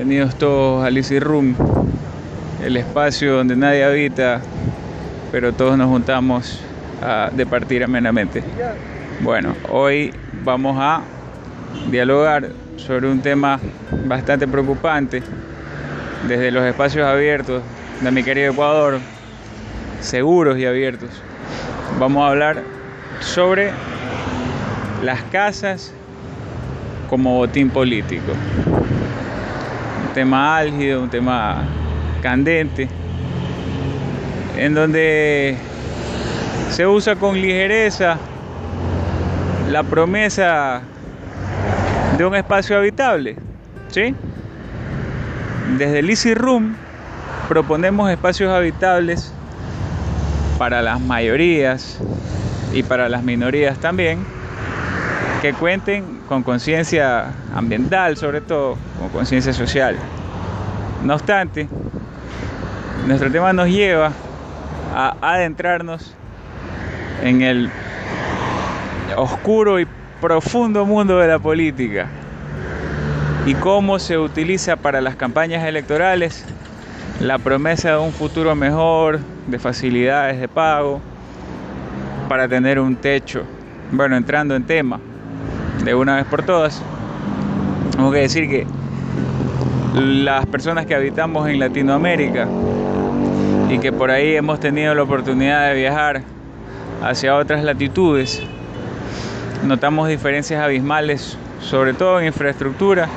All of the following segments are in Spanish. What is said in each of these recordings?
Bienvenidos todos a Easy Room, el espacio donde nadie habita, pero todos nos juntamos a departir amenamente. Bueno, hoy vamos a dialogar sobre un tema bastante preocupante desde los espacios abiertos de mi querido Ecuador, seguros y abiertos. Vamos a hablar sobre las casas como botín político. Tema álgido, un tema candente, en donde se usa con ligereza la promesa de un espacio habitable. ¿sí? Desde el Easy Room proponemos espacios habitables para las mayorías y para las minorías también que cuenten con conciencia ambiental, sobre todo, con conciencia social. No obstante, nuestro tema nos lleva a adentrarnos en el oscuro y profundo mundo de la política y cómo se utiliza para las campañas electorales la promesa de un futuro mejor, de facilidades de pago, para tener un techo. Bueno, entrando en tema, de una vez por todas, tengo que decir que las personas que habitamos en Latinoamérica y que por ahí hemos tenido la oportunidad de viajar hacia otras latitudes, notamos diferencias abismales, sobre todo en infraestructura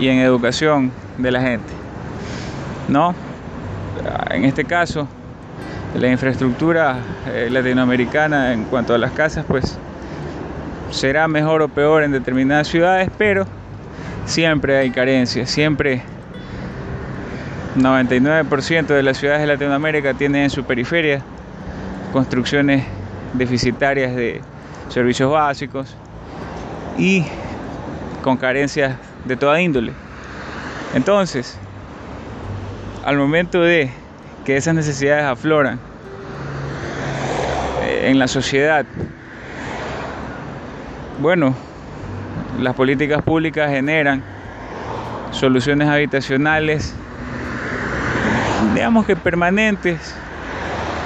y en educación de la gente. ¿No? En este caso, la infraestructura eh, latinoamericana en cuanto a las casas, pues será mejor o peor en determinadas ciudades, pero siempre hay carencias, siempre 99% de las ciudades de Latinoamérica tienen en su periferia construcciones deficitarias de servicios básicos y con carencias de toda índole. Entonces, al momento de que esas necesidades afloran eh, en la sociedad, bueno, las políticas públicas generan soluciones habitacionales, digamos que permanentes,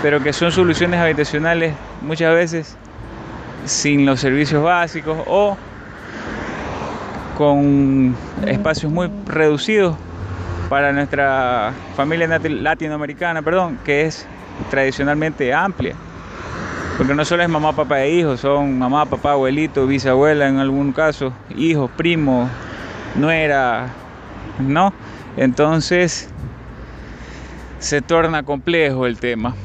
pero que son soluciones habitacionales muchas veces sin los servicios básicos o con espacios muy reducidos para nuestra familia latinoamericana, perdón, que es tradicionalmente amplia. Porque no solo es mamá, papá e hijos, son mamá, papá, abuelito, bisabuela en algún caso, hijos, primos, nuera, ¿no? Entonces se torna complejo el tema.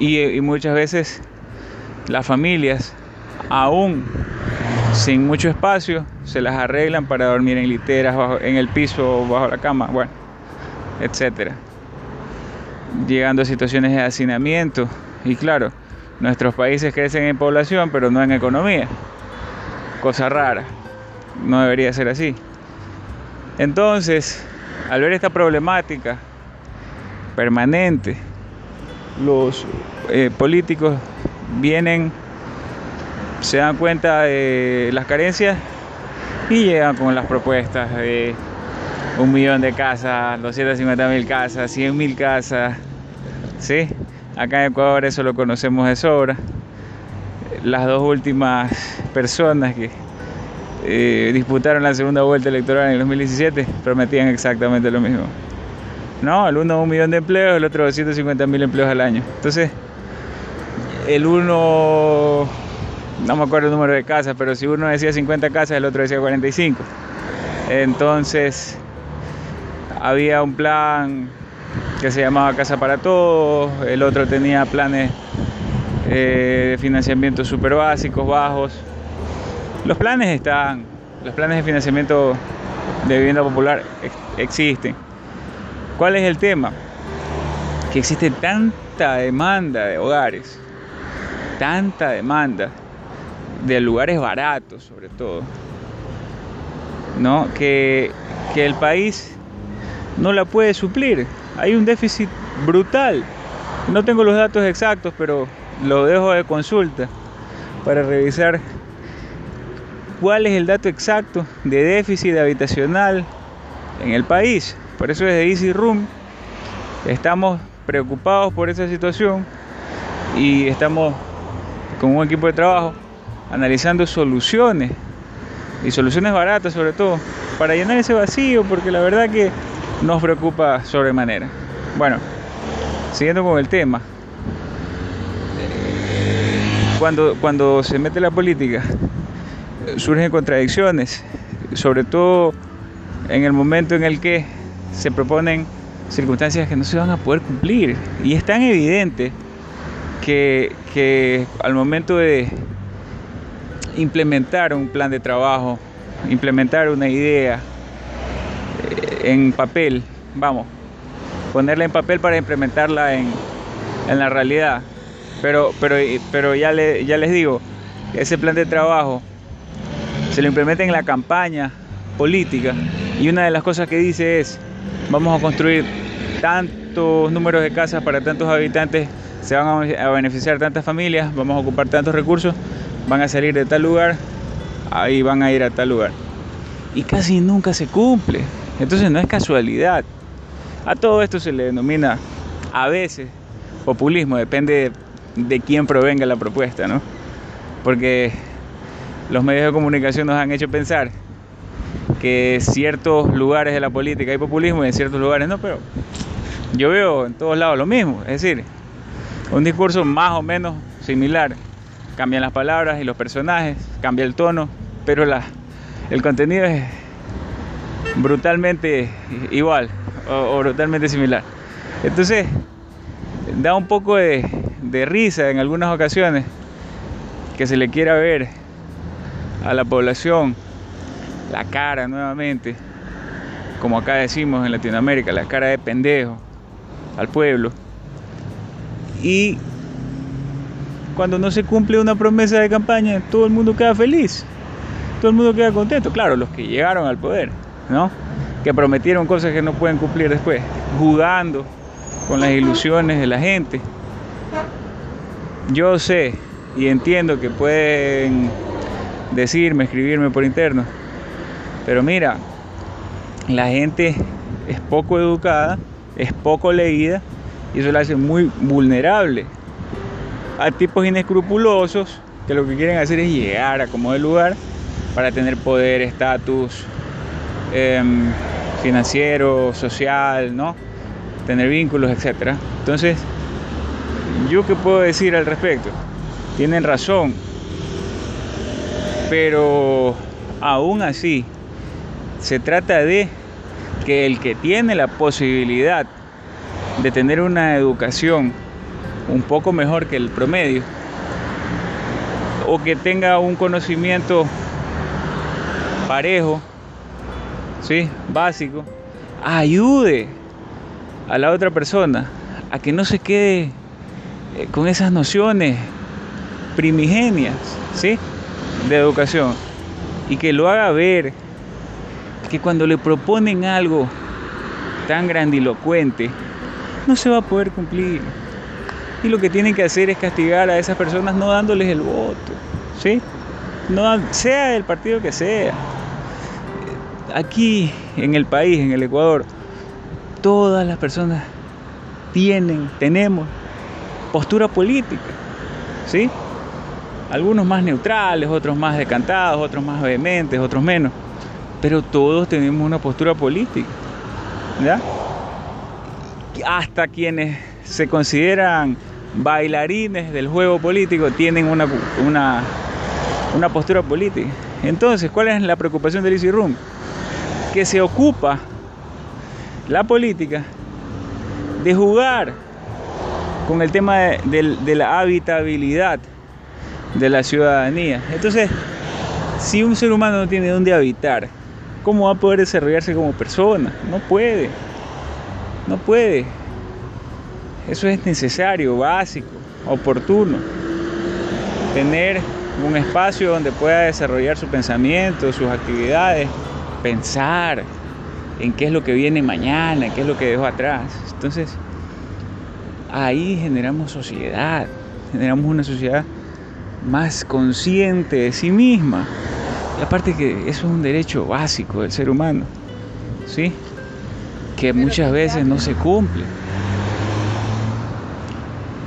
Y, muchas veces las familias, aún sin mucho espacio, se las arreglan para dormir en literas, en el piso, bajo la cama, bueno, etcétera. Llegando a situaciones de hacinamiento. Y claro, Nuestros países crecen en población, pero no en economía. Cosa rara. No debería ser así. Entonces, al ver esta problemática permanente, los eh, políticos vienen, se dan cuenta de las carencias y llegan con las propuestas de un millón de casas, 250 mil casas, 100 mil casas, ¿sí? Acá en Ecuador eso lo conocemos de sobra. Las dos últimas personas que eh, disputaron la segunda vuelta electoral en el 2017 prometían exactamente lo mismo. No, el uno un millón de empleos, el otro 250 mil empleos al año. Entonces, el uno, no me acuerdo el número de casas, pero si uno decía 50 casas, el otro decía 45. Entonces, había un plan que se llamaba Casa para Todos, el otro tenía planes eh, de financiamiento súper básicos, bajos. Los planes están, los planes de financiamiento de vivienda popular existen. ¿Cuál es el tema? Que existe tanta demanda de hogares, tanta demanda de lugares baratos sobre todo, ¿no? que, que el país no la puede suplir hay un déficit brutal. No tengo los datos exactos, pero lo dejo de consulta para revisar cuál es el dato exacto de déficit habitacional en el país. Por eso desde Easy Room estamos preocupados por esa situación y estamos con un equipo de trabajo analizando soluciones y soluciones baratas sobre todo para llenar ese vacío porque la verdad que nos preocupa sobremanera. Bueno, siguiendo con el tema, cuando, cuando se mete la política surgen contradicciones, sobre todo en el momento en el que se proponen circunstancias que no se van a poder cumplir. Y es tan evidente que, al momento de implementar un plan de trabajo, implementar una idea en papel, vamos, ponerla en papel para implementarla en, la realidad. Pero, pero, pero ya, ya les digo, ese plan de trabajo se lo implementa en la campaña política y una de las cosas que dice es, vamos a construir tantos números de casas para tantos habitantes, se van a beneficiar tantas familias, vamos a ocupar tantos recursos, van a salir de tal lugar, ahí van a ir a tal lugar. Y casi nunca se cumple. Entonces no es casualidad. A todo esto se le denomina a veces populismo, depende de quién provenga la propuesta, ¿no? Porque los medios de comunicación nos han hecho pensar que en ciertos lugares de la política hay populismo y en ciertos lugares no, pero yo veo en todos lados lo mismo, es decir, un discurso más o menos similar. Cambian las palabras y los personajes, cambia el tono, pero el contenido es brutalmente igual o, brutalmente similar. Entonces, da un poco de, de risa en algunas ocasiones que se le quiera ver a la población la cara nuevamente, como acá decimos en Latinoamérica, la cara de pendejo al pueblo. Y cuando no se cumple una promesa de campaña, todo el mundo queda feliz, todo el mundo queda contento. Claro, los que llegaron al poder, ¿no? Que prometieron cosas que no pueden cumplir después, jugando con las ilusiones de la gente. Yo sé y entiendo que pueden decirme, escribirme por interno, pero mira, la gente es poco educada, es poco leída y eso la hace muy vulnerable a tipos inescrupulosos que lo que quieren hacer es llegar a como de lugar para tener poder, estatus em, financiero, social, ¿no? Tener vínculos, etc. Entonces, ¿yo qué puedo decir al respecto? Tienen razón, pero aún así, se trata de que el que tiene la posibilidad de tener una educación un poco mejor que el promedio o que tenga un conocimiento parejo, ¿sí? básico, ayude a la otra persona a que no se quede eh, con esas nociones primigenias ¿sí? de educación y que lo haga ver que cuando le proponen algo tan grandilocuente, no se va a poder cumplir. Y lo que tienen que hacer es castigar a esas personas no dándoles el voto, ¿sí? No, sea el partido que sea. Aquí en el país, en el Ecuador, todas las personas tienen, tenemos postura política, ¿sí? Algunos más neutrales, otros más decantados, otros más vehementes, otros menos pero todos tenemos una postura política. ¿ya? Hasta quienes se consideran bailarines del juego político tienen una, una, una postura política. Entonces, ¿cuál es la preocupación del Easy Room? Que se ocupa la política de jugar con el tema de, la habitabilidad de la ciudadanía. Entonces, si un ser humano no tiene dónde habitar, ¿Cómo va a poder desarrollarse como persona? No puede. No puede. Eso es necesario, básico, oportuno. Tener un espacio donde pueda desarrollar su pensamiento, sus actividades, pensar en qué es lo que viene mañana, qué es lo que dejó atrás. Entonces, ahí generamos sociedad, generamos una sociedad más consciente de sí misma. Y aparte que eso es un derecho básico del ser humano. ¿Sí? que muchas veces no se cumple.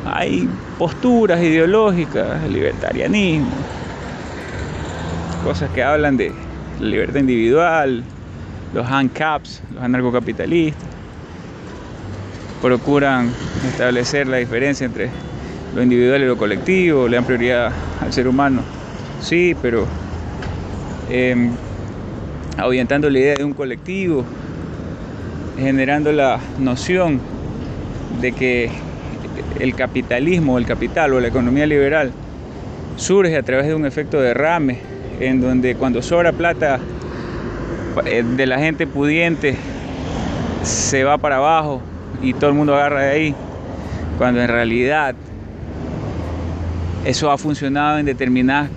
Hay posturas ideológicas, libertarianismo, cosas que hablan de la libertad individual, los handcaps, los anarcocapitalistas, procuran establecer la diferencia entre lo individual y lo colectivo, le dan prioridad al ser humano. Sí, pero eh, ahuyentando la idea de un colectivo, generando la noción de que el capitalismo, el capital o la economía liberal surge a través de un efecto derrame, en donde cuando sobra plata eh, de la gente pudiente se va para abajo y todo el mundo agarra de ahí, cuando en realidad eso ha funcionado en, determinadas,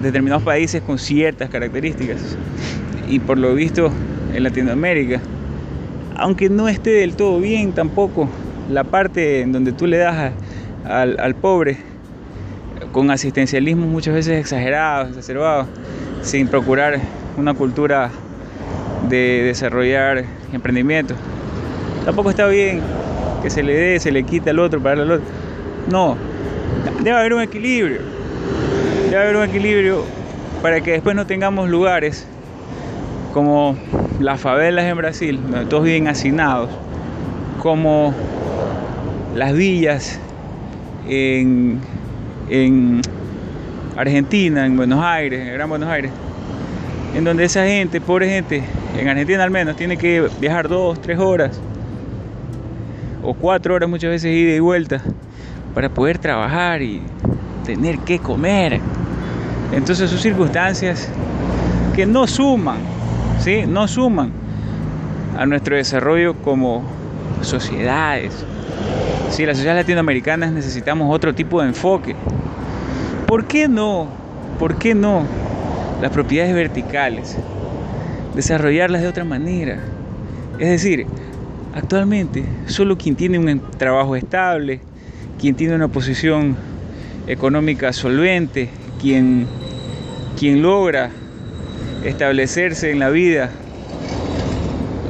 determinados países con ciertas características. Y por lo visto en Latinoamérica, aunque no esté del todo bien tampoco, la parte en donde tú le das al pobre con asistencialismo muchas veces exagerado, exacerbado, sin procurar una cultura de desarrollar emprendimiento. Tampoco está bien que se le dé, se le quita al otro para darle al otro. No, debe haber un equilibrio. Debe haber un equilibrio para que después no tengamos lugares como las favelas en Brasil, donde todos viven hacinados, como las villas en, en Argentina, en Buenos Aires, en Gran Buenos Aires, en donde esa gente, pobre gente, en Argentina al menos, tiene que viajar dos, tres horas o cuatro horas muchas veces ida y vuelta para poder trabajar y tener que comer. Entonces son circunstancias que no suman, ¿sí? No suman a nuestro desarrollo como sociedades. Si las sociedades latinoamericanas necesitamos otro tipo de enfoque. ¿Por qué no? ¿Por qué no? Las propiedades verticales. Desarrollarlas de otra manera. Es decir, actualmente solo quien tiene un trabajo estable, quien tiene una posición económica solvente, quien, quien logra establecerse en la vida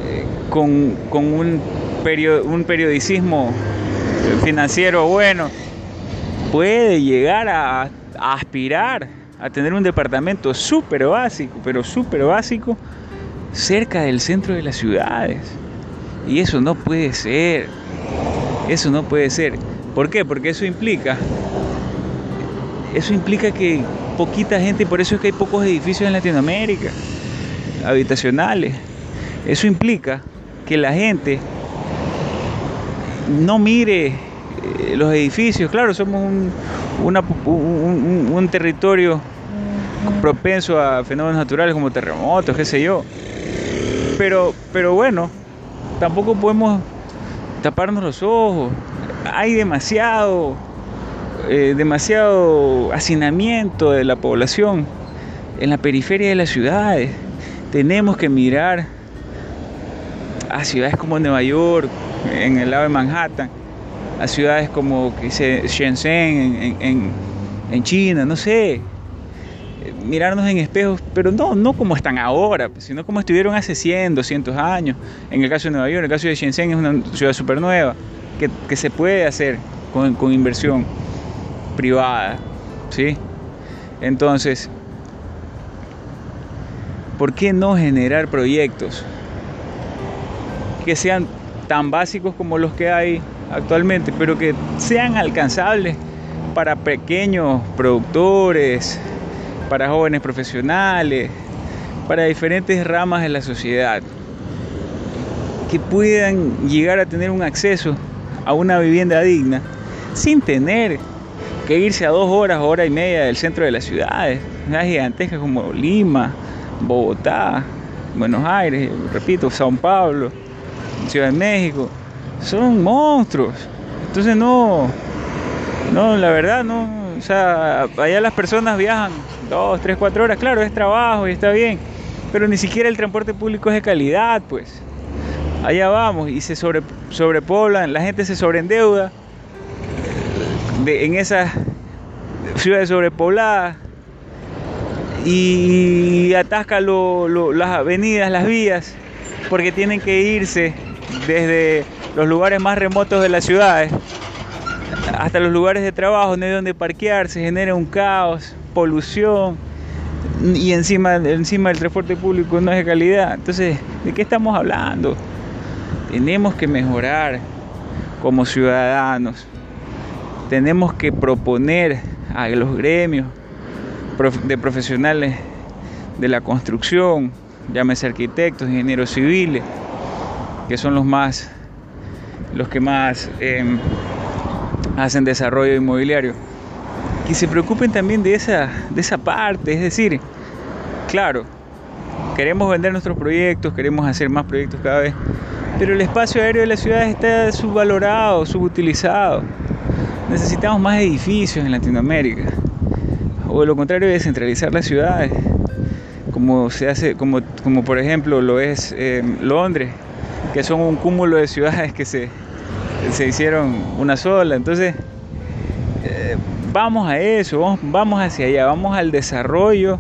eh, con, un, un periodicismo financiero bueno, puede llegar a, aspirar a tener un departamento súper básico, pero súper básico, cerca del centro de las ciudades. Y eso no puede ser. Eso no puede ser. ¿Por qué? Porque eso implica, eso implica que poquita gente, por eso es que hay pocos edificios en Latinoamérica, habitacionales. Eso implica que la gente no mire eh, los edificios. Claro, somos un, un, territorio propenso a fenómenos naturales como terremotos, qué sé yo. Pero, pero bueno, tampoco podemos taparnos los ojos hay demasiado, eh, demasiado hacinamiento de la población en la periferia de las ciudades. Tenemos que mirar a ciudades como Nueva York, en el lado de Manhattan, a ciudades como Shenzhen en, en China, no sé, mirarnos en espejos, pero no, no como están ahora, sino como estuvieron hace 100, 200 años. En el caso de Nueva York, en el caso de Shenzhen es una ciudad súper nueva que, se puede hacer con, inversión privada, ¿sí? Entonces, ¿por qué no generar proyectos que sean tan básicos como los que hay actualmente, pero que sean alcanzables para pequeños productores, para jóvenes profesionales, para diferentes ramas de la sociedad, que puedan llegar a tener un acceso a una vivienda digna sin tener que irse a dos horas, hora y media del centro de las ciudades, gigantescas como Lima, Bogotá, Buenos Aires, repito, Sao Paulo, Ciudad de México, son monstruos. Entonces no, no, la verdad no, o sea, allá las personas viajan dos, tres, cuatro horas, claro, es trabajo y está bien, pero ni siquiera el transporte público es de calidad, pues. Allá vamos y se sobre, sobrepoblan, la gente se sobreendeuda de, en esas ciudades sobrepobladas y atasca las avenidas, las vías porque tienen que irse desde los lugares más remotos de las ciudades hasta los lugares de trabajo, no hay donde parquear, se genera un caos, polución y encima, encima el transporte público no es de calidad. Entonces, ¿de qué estamos hablando? Tenemos que mejorar como ciudadanos. Tenemos que proponer a los gremios de profesionales de la construcción, llámese arquitectos, ingenieros civiles, que son los más los que más em, hacen desarrollo inmobiliario. Que se preocupen también de esa, de esa parte, es decir, claro, queremos vender nuestros proyectos, queremos hacer más proyectos cada vez, pero el espacio aéreo de las ciudades está subvalorado, subutilizado. Necesitamos más edificios en Latinoamérica. O de lo contrario, descentralizar las ciudades, como se hace, como, como por ejemplo lo es em, Londres, que son un cúmulo de ciudades que se, se hicieron una sola. Entonces, eh, vamos a eso, vamos, hacia allá, vamos al desarrollo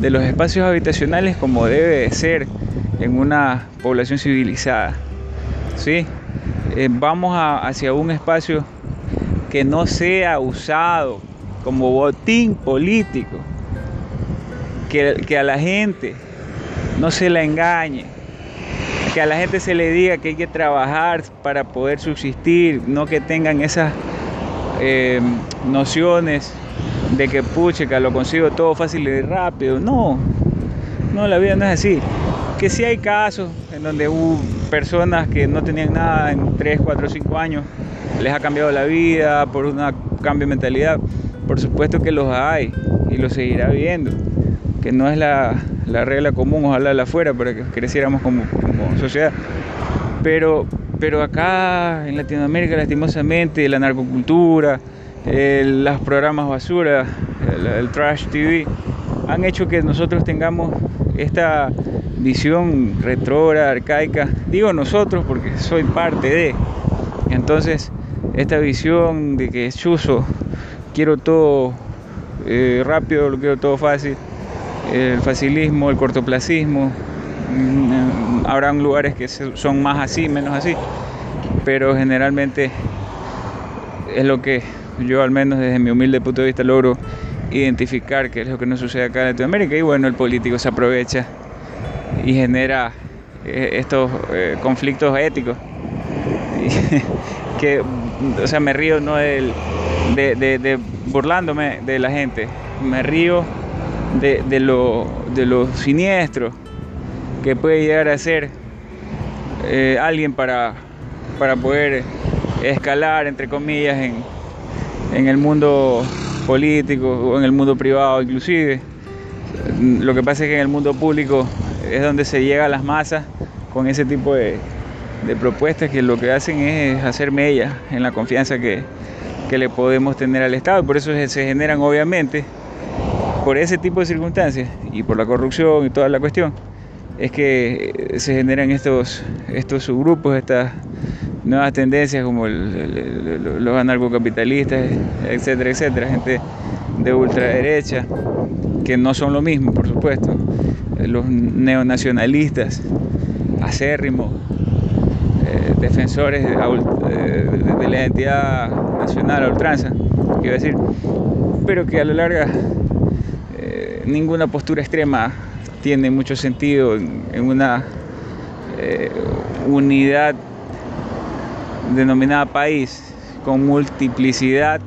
de los espacios habitacionales como debe ser en una población civilizada. ¿sí? Eh, vamos hacia un espacio que no sea usado como botín político, que, que a la gente no se la engañe, que a la gente se le diga que hay que trabajar para poder subsistir, no que tengan esas eh, nociones de que puche, que lo consigo todo fácil y rápido. No, no, la vida no es así. Que sí hay casos en donde hubo personas que no tenían nada en 3, 4, 5 años, les ha cambiado la vida por un cambio de mentalidad. Por supuesto que los hay y los seguirá viendo, que no es la, la regla común, ojalá la fuera para que creciéramos como, sociedad. Pero, pero acá en Latinoamérica, lastimosamente, la narcocultura, los programas basura, el, trash TV, han hecho que nosotros tengamos esta visión retrógrada, arcaica. Digo nosotros porque soy parte de. Entonces, esta visión de que es chuzo, quiero todo eh, rápido, lo quiero todo fácil el facilismo, el cortoplacismo. Mm, habrán lugares que son más así, menos así, pero generalmente es lo que yo al menos desde mi humilde punto de vista logro identificar que es lo que no sucede acá en Latinoamérica y bueno, el político se aprovecha y genera eh, estos eh, conflictos éticos que, o sea, me río no de, de burlándome de la gente, me río de, lo, de siniestro que puede llegar a ser eh, alguien para, para poder escalar, entre comillas, en, en el mundo político o en el mundo privado inclusive. Lo que pasa es que en el mundo público es donde se llega a las masas con ese tipo de, propuestas que lo que hacen es hacer mella en la confianza que, que le podemos tener al Estado. Por eso se generan obviamente por ese tipo de circunstancias y por la corrupción y toda la cuestión, es que se generan estos, estos subgrupos, estas nuevas tendencias como los anarcocapitalistas, etcétera, etcétera, gente de ultraderecha, que no son lo mismo, por supuesto, los neonacionalistas, acérrimos, eh, defensores de, de, la identidad nacional a ultranza, quiero decir, pero que a la larga ninguna postura extrema tiene mucho sentido en, una eh, unidad denominada país con multiplicidad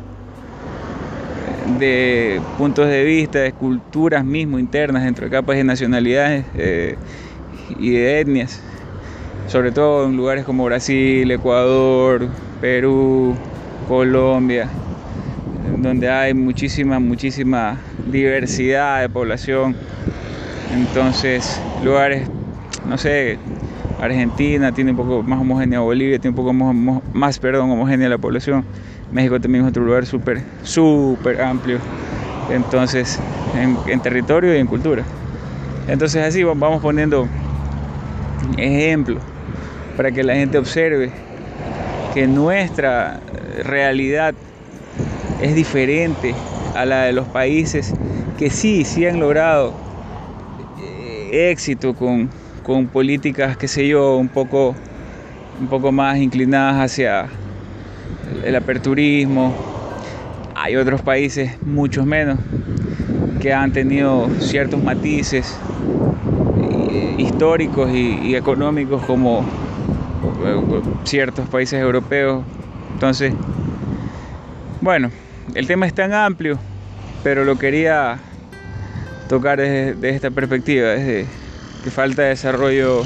de puntos de vista, de culturas mismo internas dentro de capas de nacionalidades eh, y de etnias, sobre todo en lugares como Brasil, Ecuador, Perú, Colombia, donde hay muchísima, muchísima diversidad de población. Entonces, lugares, no sé, Argentina tiene un poco más homogénea, Bolivia tiene un poco más, perdón, homogénea la población. México también es otro lugar súper, súper amplio. Entonces, en, en, territorio y en cultura. Entonces, así vamos poniendo ejemplos para que la gente observe que nuestra realidad es diferente a la de los países que sí, sí han logrado eh, éxito con, con políticas, qué sé yo, un poco, un poco más inclinadas hacia el aperturismo. Hay otros países, muchos menos, que han tenido ciertos matices eh, históricos y, económicos como eh, ciertos países europeos. Entonces, bueno, el tema es tan amplio, pero lo quería tocar desde, esta perspectiva, desde que falta desarrollo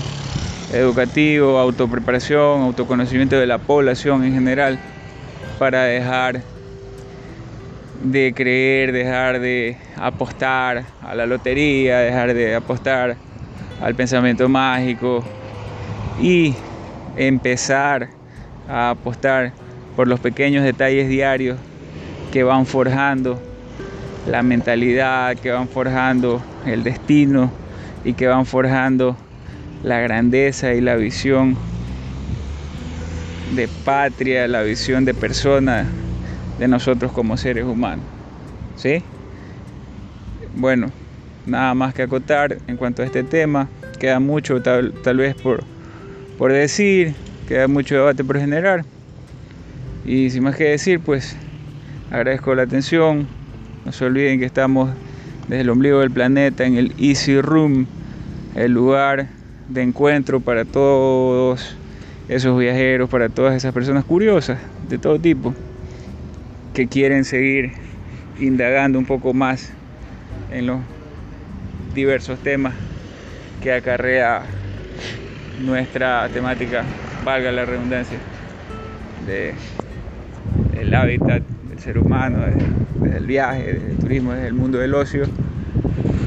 educativo, autopreparación, autoconocimiento de la población en general para dejar de creer, dejar de apostar a la lotería, dejar de apostar al pensamiento mágico y empezar a apostar por los pequeños detalles diarios que van forjando la mentalidad, que van forjando el destino y que van forjando la grandeza y la visión de patria, la visión de persona de nosotros como seres humanos. ¿Sí? Bueno, nada más que acotar en cuanto a este tema. Queda mucho tal, vez por, por decir, queda mucho debate por generar. Y sin más que decir, pues agradezco la atención. No se olviden que estamos desde el ombligo del planeta en el Easy Room, el lugar de encuentro para todos esos viajeros, para todas esas personas curiosas de todo tipo que quieren seguir indagando un poco más en los diversos temas que acarrea nuestra temática, valga la redundancia, de el hábitat ser humano, desde, el viaje, desde el turismo, desde el mundo del ocio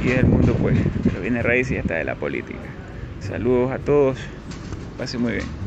y del mundo pues que viene raíz y hasta de la política. Saludos a todos, pase muy bien.